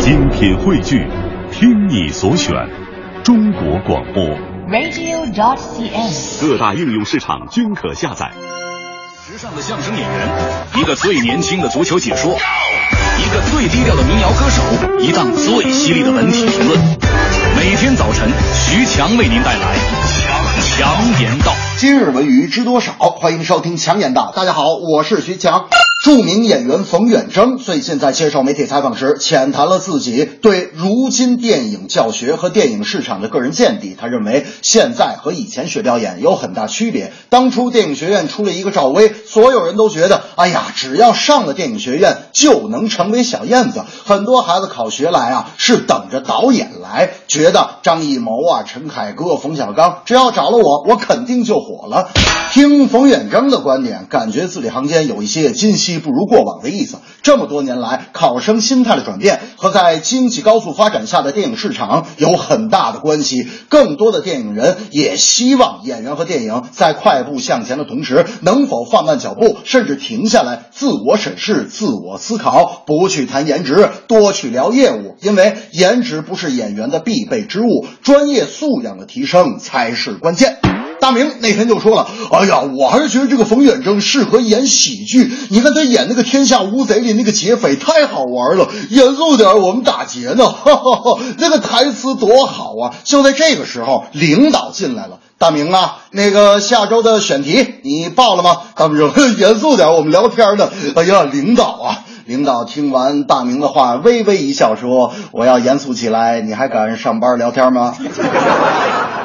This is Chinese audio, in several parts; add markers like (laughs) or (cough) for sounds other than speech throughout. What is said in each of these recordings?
精品汇聚，听你所选，中国广播。radio.cn。各大应用市场均可下载。时尚的相声演员，一个最年轻的足球解说，一个最低调的民谣歌手，一档最犀利的文体评论。每天早晨，徐强为您带来强强言道。今日文娱知多少？欢迎收听强言道。大家好，我是徐强。著名演员冯远征最近在接受媒体采访时，浅谈了自己对如今电影教学和电影市场的个人见地。他认为，现在和以前学表演有很大区别。当初电影学院出了一个赵薇，所有人都觉得，哎呀，只要上了电影学院就能成为小燕子。很多孩子考学来啊，是等着导演来，觉得张艺谋啊、陈凯歌、冯小刚，只要找了我，我肯定就火了。听冯远征的观点，感觉字里行间有一些惊喜不如过往的意思。这么多年来，考生心态的转变和在经济高速发展下的电影市场有很大的关系。更多的电影人也希望演员和电影在快步向前的同时，能否放慢脚步，甚至停下来自我审视、自我思考，不去谈颜值，多去聊业务。因为颜值不是演员的必备之物，专业素养的提升才是关键。大明那天就说了：“哎呀，我还是觉得这个冯远征适合演喜剧。你看他演那个《天下无贼》里那个劫匪太好玩了，严肃点我们打劫呢，哈哈哈，那个台词多好啊！”就在这个时候，领导进来了。大明啊，那个下周的选题你报了吗？大明说：“ (laughs) 严肃点，我们聊天呢。”哎呀，领导啊！领导听完大明的话，微微一笑说：“我要严肃起来，你还敢上班聊天吗？” (laughs)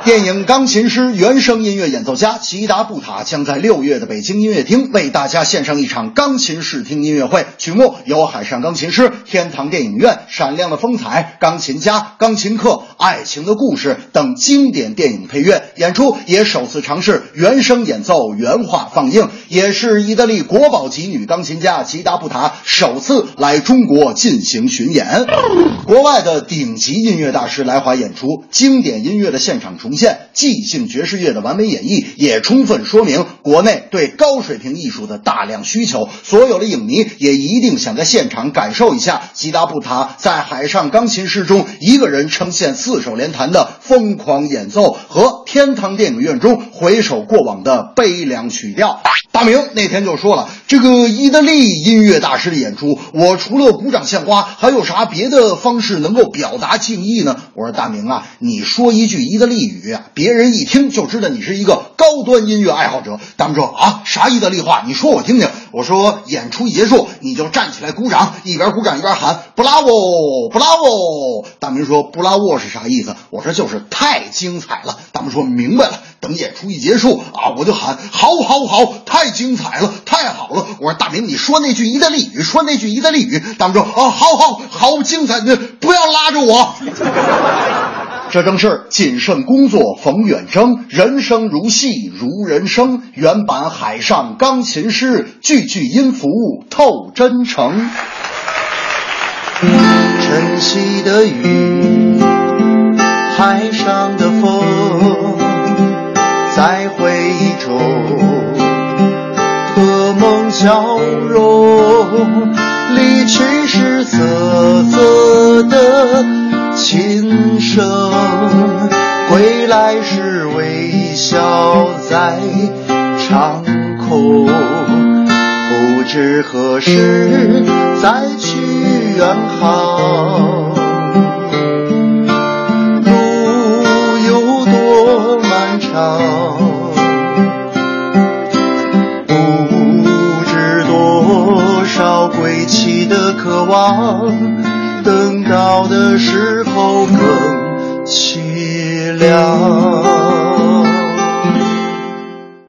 电影《钢琴师》原声音乐演奏家齐达布塔将在六月的北京音乐厅为大家献上一场钢琴试听音乐会，曲目有《海上钢琴师》《天堂电影院》《闪亮的风采》《钢琴家》《钢琴课》《爱情的故事》等经典电影配乐。演出也首次尝试原声演奏原画放映，也是意大利国宝级女钢琴家齐达布塔首首次来中国进行巡演。国外的顶级音乐大师来华演出，经典音乐的现场重现，即兴爵士乐的完美演绎，也充分说明国内对高水平艺术的大量需求。所有的影迷也一定想在现场感受一下吉达布塔在《海上钢琴师》中一个人呈现四手联弹的疯狂演奏，和《天堂电影院》中回首过往的悲凉曲调。大明那天就说了，这个意大利音乐大师的演出，我除了鼓掌献花，还有啥别的方式能够表达敬意呢？我说大明啊，你说一句意大利语，别人一听就知道你是一个高端音乐爱好者。大明说啊，啥意大利话？你说我听听。我说演出一结束，你就站起来鼓掌，一边鼓掌一边喊布拉沃，布拉沃。大明说布拉沃是啥意思？我说就是太精彩了。大明说明白了。等演出一结束啊，我就喊好，好，好，太精彩了，太好了！我说大明，你说那句意大利语，说那句意大利语。大明说啊，好，好，好精彩！你不要拉着我。(laughs) 这正是谨慎工作，冯远征，人生如戏，如人生。原版《海上钢琴师》，句句音符透真诚。晨曦的雨，海上的风。在回忆中和梦交融，微笑在长空，不知何时再去远航。路有多漫长不知多少归期的渴望，等到的时候更凄凉。